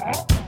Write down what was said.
Bye.